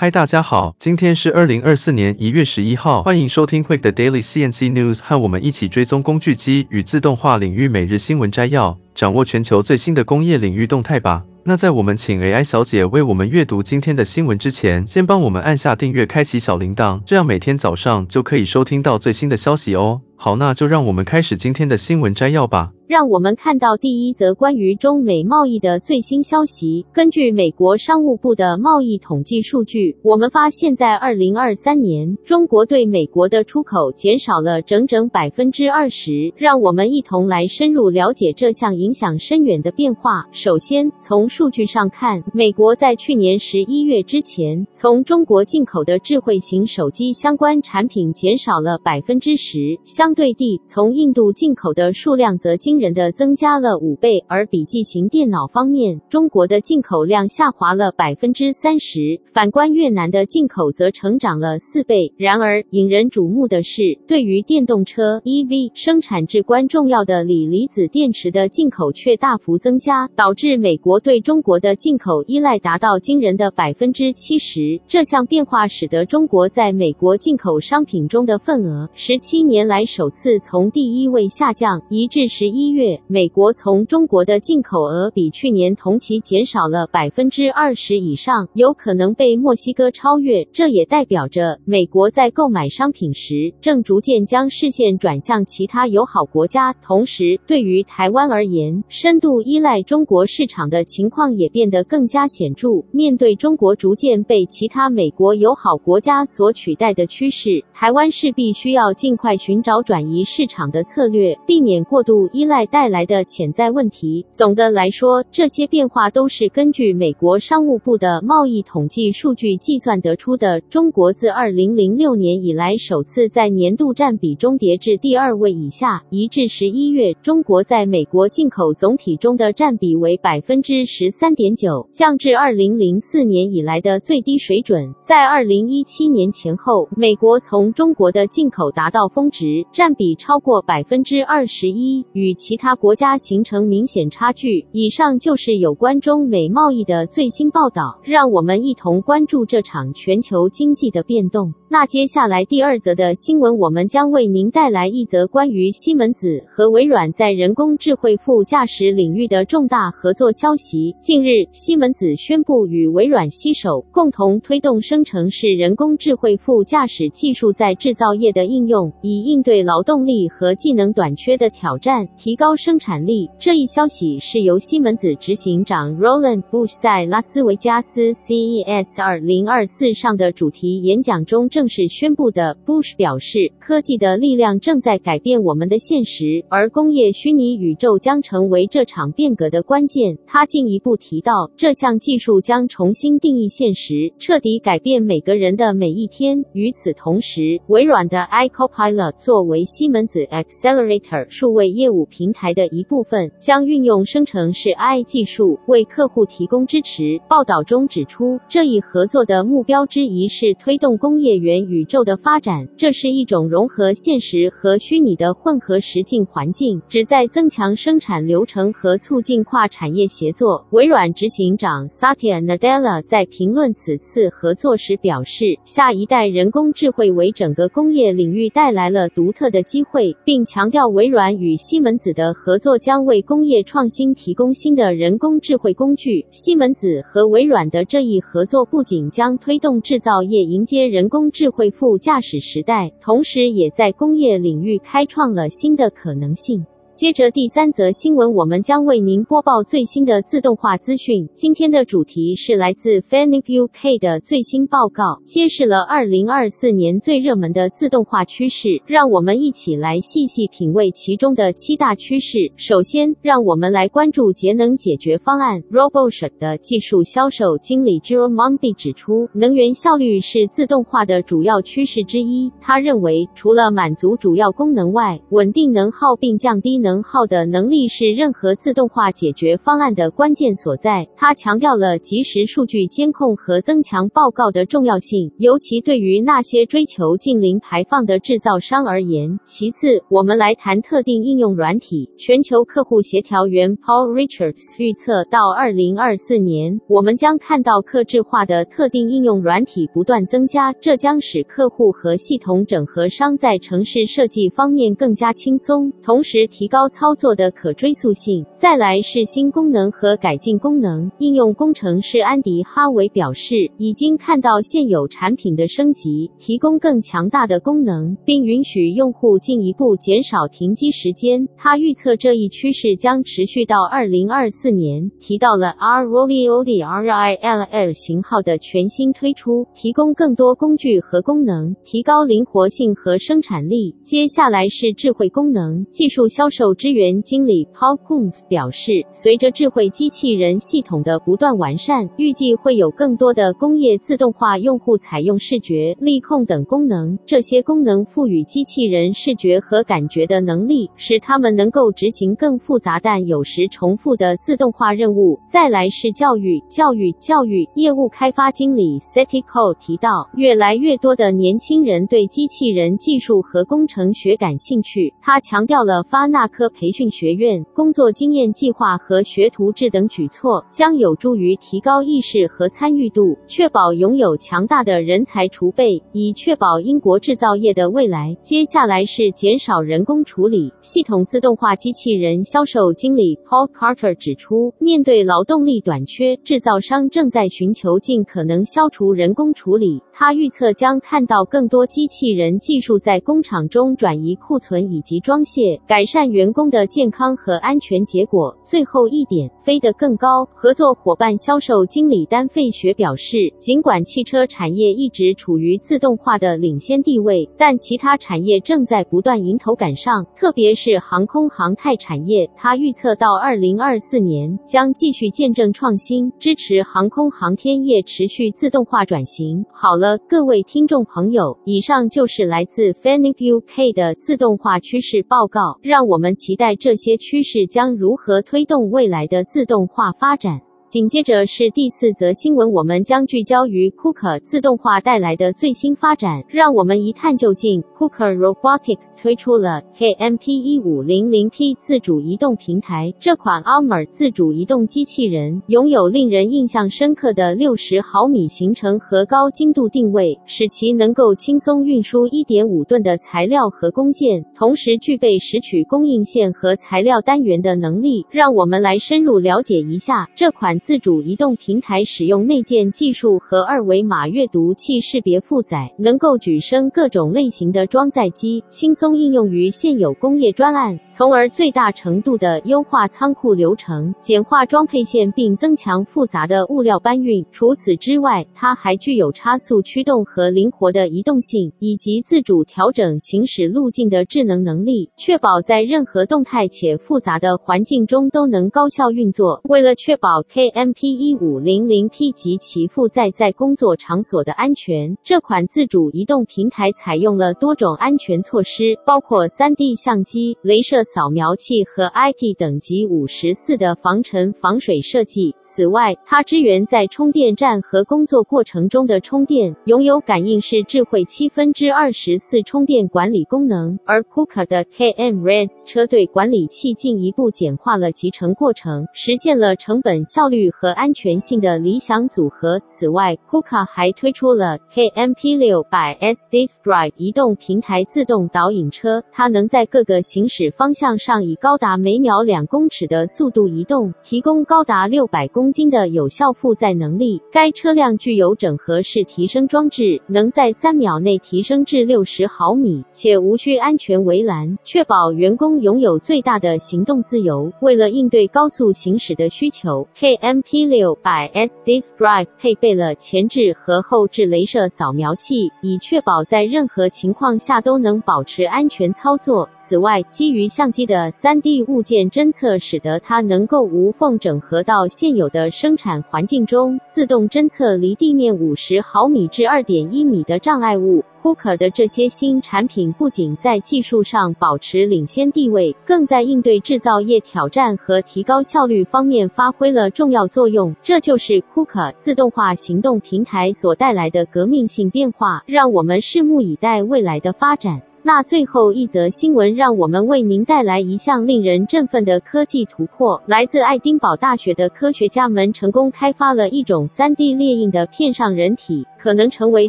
嗨，大家好，今天是二零二四年一月十一号，欢迎收听 Quick 的 Daily CNC News，和我们一起追踪工具机与自动化领域每日新闻摘要，掌握全球最新的工业领域动态吧。那在我们请 AI 小姐为我们阅读今天的新闻之前，先帮我们按下订阅，开启小铃铛，这样每天早上就可以收听到最新的消息哦。好，那就让我们开始今天的新闻摘要吧。让我们看到第一则关于中美贸易的最新消息。根据美国商务部的贸易统计数据，我们发现，在二零二三年，中国对美国的出口减少了整整百分之二十。让我们一同来深入了解这项影响深远的变化。首先，从数据上看，美国在去年十一月之前，从中国进口的智慧型手机相关产品减少了百分之十。相对地，从印度进口的数量则惊人的增加了五倍，而笔记型电脑方面，中国的进口量下滑了百分之三十，反观越南的进口则成长了四倍。然而，引人瞩目的是，对于电动车 EV 生产至关重要的锂离子电池的进口却大幅增加，导致美国对中国的进口依赖达到惊人的百分之七十。这项变化使得中国在美国进口商品中的份额，十七年来首次从第一位下降，一至十。一月，美国从中国的进口额比去年同期减少了百分之二十以上，有可能被墨西哥超越。这也代表着美国在购买商品时，正逐渐将视线转向其他友好国家。同时，对于台湾而言，深度依赖中国市场的情况况也变得更加显著。面对中国逐渐被其他美国友好国家所取代的趋势，台湾势必需要尽快寻找转移市场的策略，避免过度依赖。带来的潜在问题。总的来说，这些变化都是根据美国商务部的贸易统计数据计算得出的。中国自二零零六年以来首次在年度占比中跌至第二位以下，一至十一月，中国在美国进口总体中的占比为百分之十十三点九，降至二零零四年以来的最低水准。在二零一七年前后，美国从中国的进口达到峰值，占比超过百分之二十一，与其他国家形成明显差距。以上就是有关中美贸易的最新报道，让我们一同关注这场全球经济的变动。那接下来第二则的新闻，我们将为您带来一则关于西门子和微软在人工智慧副驾驶领域的重大合作消息。近日，西门子宣布与微软携手，共同推动生成式人工智慧副驾驶技术在制造业的应用，以应对劳动力和技能短缺的挑战，提高生产力。这一消息是由西门子执行长 Roland Bush 在拉斯维加斯 CES 2024上的主题演讲中正式宣布的。Bush 表示，科技的力量正在改变我们的现实，而工业虚拟宇宙将成为这场变革的关键。他进一步提到，这项技术将重新定义现实，彻底改变每个人的每一天。与此同时，微软的 iCopilot 作为西门子 Accelerator 数位业务平台的一部分，将运用生成式 AI 技术为客户提供支持。报道中指出，这一合作的目标之一是推动工业元宇宙的发展。这是一种融合现实和虚拟的混合实境环境，旨在增强生产流程和促进跨产业协作。微软执行长 Satya Nadella 在评论此次合作时表示，下一代人工智慧为整个工业领域带来了独特的机会，并强调微软与西门子的合作将为工业创新提供新的人工智慧工具。西门子和微软的这一合作不仅将推动制造业迎接人工智慧副驾驶时代，同时也在工业领域开创了新的可能性。接着第三则新闻，我们将为您播报最新的自动化资讯。今天的主题是来自 Fanuc UK 的最新报告，揭示了2024年最热门的自动化趋势。让我们一起来细细品味其中的七大趋势。首先，让我们来关注节能解决方案。RoboShop 的技术销售经理 Jerome Mumby 指出，能源效率是自动化的主要趋势之一。他认为，除了满足主要功能外，稳定能耗并降低能能耗的能力是任何自动化解决方案的关键所在。他强调了及时数据监控和增强报告的重要性，尤其对于那些追求近零排放的制造商而言。其次，我们来谈特定应用软体。全球客户协调员 Paul Richards 预测，到二零二四年，我们将看到客制化的特定应用软体不断增加，这将使客户和系统整合商在城市设计方面更加轻松，同时提高高操作的可追溯性。再来是新功能和改进功能。应用工程师安迪·哈维表示，已经看到现有产品的升级，提供更强大的功能，并允许用户进一步减少停机时间。他预测这一趋势将持续到二零二四年。提到了 R r o l i o d RILL 型号的全新推出，提供更多工具和功能，提高灵活性和生产力。接下来是智慧功能。技术销售支援经理 Paul Coombs 表示，随着智慧机器人系统的不断完善，预计会有更多的工业自动化用户采用视觉、力控等功能。这些功能赋予机器人视觉和感觉的能力，使它们能够执行更复杂但有时重复的自动化任务。再来是教育、教育、教育业务开发经理 Setico 提到，越来越多的年轻人对机器人技术和工程学感兴趣。他强调了发那科培训学院、工作经验计划和学徒制等举措，将有助于提高意识和参与度，确保拥有强大的人才储备，以确保英国制造业的未来。接下来是减少人工处理。系统自动化机器人销售经理 Paul Carter 指出，面对劳动力短缺，制造商正在寻求尽可能消除人工处理。他预测将看到更多机器人技术在工厂中转移库存以及装卸，改善员工的健康和安全结果。最后一点，飞得更高。合作伙伴销售经理丹费雪表示，尽管汽车产业一直处于自动化的领先地位，但其他产业正在不断迎头赶上，特别是航空航太产业。他预测到二零二四年将继续见证创新，支持航空航天业持续自动化转型。好了。各位听众朋友，以上就是来自 Fanuc UK 的自动化趋势报告。让我们们期待这些趋势将如何推动未来的自动化发展。紧接着是第四则新闻，我们将聚焦于 KUKA 自动化带来的最新发展。让我们一探究竟。KUKA Robotics 推出了 KMP1500P 自主移动平台，这款 Armor 自主移动机器人拥有令人印象深刻的六十毫米行程和高精度定位，使其能够轻松运输一点五吨的材料和工件，同时具备拾取供应线和材料单元的能力。让我们来深入了解一下这款。自主移动平台使用内建技术和二维码阅读器识别负载，能够举升各种类型的装载机，轻松应用于现有工业专案，从而最大程度地优化仓库流程，简化装配线，并增强复杂的物料搬运。除此之外，它还具有差速驱动和灵活的移动性，以及自主调整行驶路径的智能能力，确保在任何动态且复杂的环境中都能高效运作。为了确保 K KMP1500P 及其负载在工作场所的安全，这款自主移动平台采用了多种安全措施，包括 3D 相机、镭射扫描器和 IP 等级五十四的防尘防水设计。此外，它支援在充电站和工作过程中的充电，拥有感应式智慧七分之二十四充电管理功能。而 KUKA 的 KM-Rex 车队管理器进一步简化了集成过程，实现了成本效率。和安全性的理想组合。此外，KUKA 还推出了 KMP600S Diff Drive 移动平台自动导引车，它能在各个行驶方向上以高达每秒两公尺的速度移动，提供高达六百公斤的有效负载能力。该车辆具有整合式提升装置，能在三秒内提升至六十毫米，且无需安全围栏，确保员工拥有最大的行动自由。为了应对高速行驶的需求，KMP MP600S Diff Drive 配备了前置和后置镭射扫描器，以确保在任何情况下都能保持安全操作。此外，基于相机的 3D 物件侦测，使得它能够无缝整合到现有的生产环境中，自动侦测离地面五十毫米至二点一米的障碍物，，Kuka 的这些新产品不仅在技术上保持领先地位，更在应对制造业挑战和提高效率方面发挥了重要作用。这就是 Kuka 自动化行动平台所带来的革命性变化，让我们拭目以待未来的发展。那最后一则新闻，让我们为您带来一项令人振奋的科技突破。来自爱丁堡大学的科学家们成功开发了一种 3D 列印的片上人体，可能成为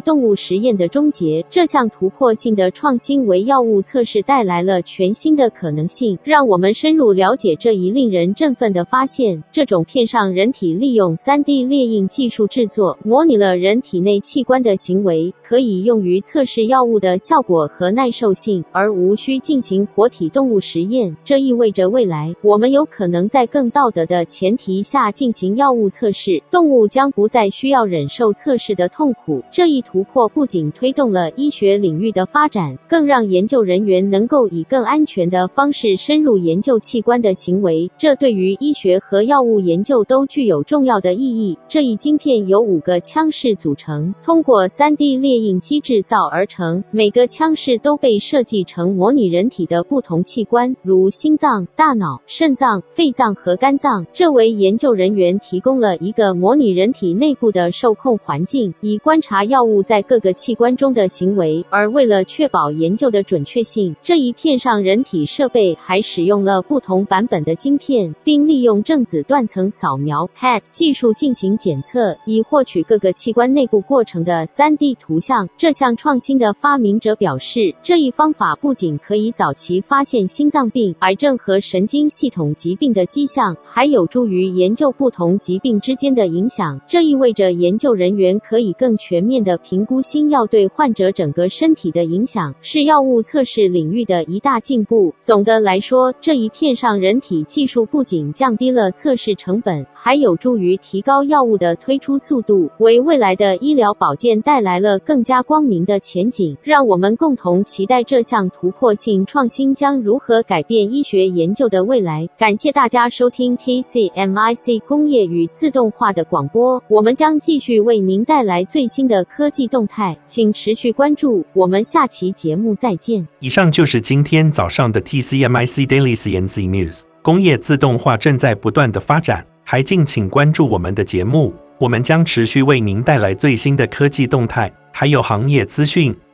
动物实验的终结。这项突破性的创新为药物测试带来了全新的可能性。让我们深入了解这一令人振奋的发现。这种片上人体利用 3D 列印技术制作，模拟了人体内器官的行为，可以用于测试药物的效果和耐受兽性，而无需进行活体动物实验。这意味着未来我们有可能在更道德的前提下进行药物测试，动物将不再需要忍受测试的痛苦。这一突破不仅推动了医学领域的发展，更让研究人员能够以更安全的方式深入研究器官的行为。这对于医学和药物研究都具有重要的意义。这一晶片由五个腔室组成，通过 3D 列印机制造而成，每个腔室都被被设计成模拟人体的不同器官，如心脏、大脑、肾脏、肺脏和肝脏。这为研究人员提供了一个模拟人体内部的受控环境，以观察药物在各个器官中的行为。而为了确保研究的准确性，这一片上人体设备还使用了不同版本的晶片，并利用正子断层扫描 （PET） 技术进行检测，以获取各个器官内部过程的 3D 图像。这项创新的发明者表示，这一方法不仅可以早期发现心脏病、癌症和神经系统疾病的迹象，还有助于研究不同疾病之间的影响。这意味着研究人员可以更全面地评估新药对患者整个身体的影响，是药物测试领域的一大进步。总的来说，这一片上人体技术不仅降低了测试成本，还有助于提高药物的推出速度，为未来的医疗保健带来了更加光明的前景。让我们共同期待这项突破性创新将如何改变医学研究的未来。感谢大家收听 TCMIC 工业与自动化的广播，我们将继续为您带来最新的科技动态，请持续关注。我们下期节目再见。以上就是今天早上的 TCMIC Daily CNC News。工业自动化正在不断的发展，还敬请关注我们的节目，我们将持续为您带来最新的科技动态，还有行业资讯。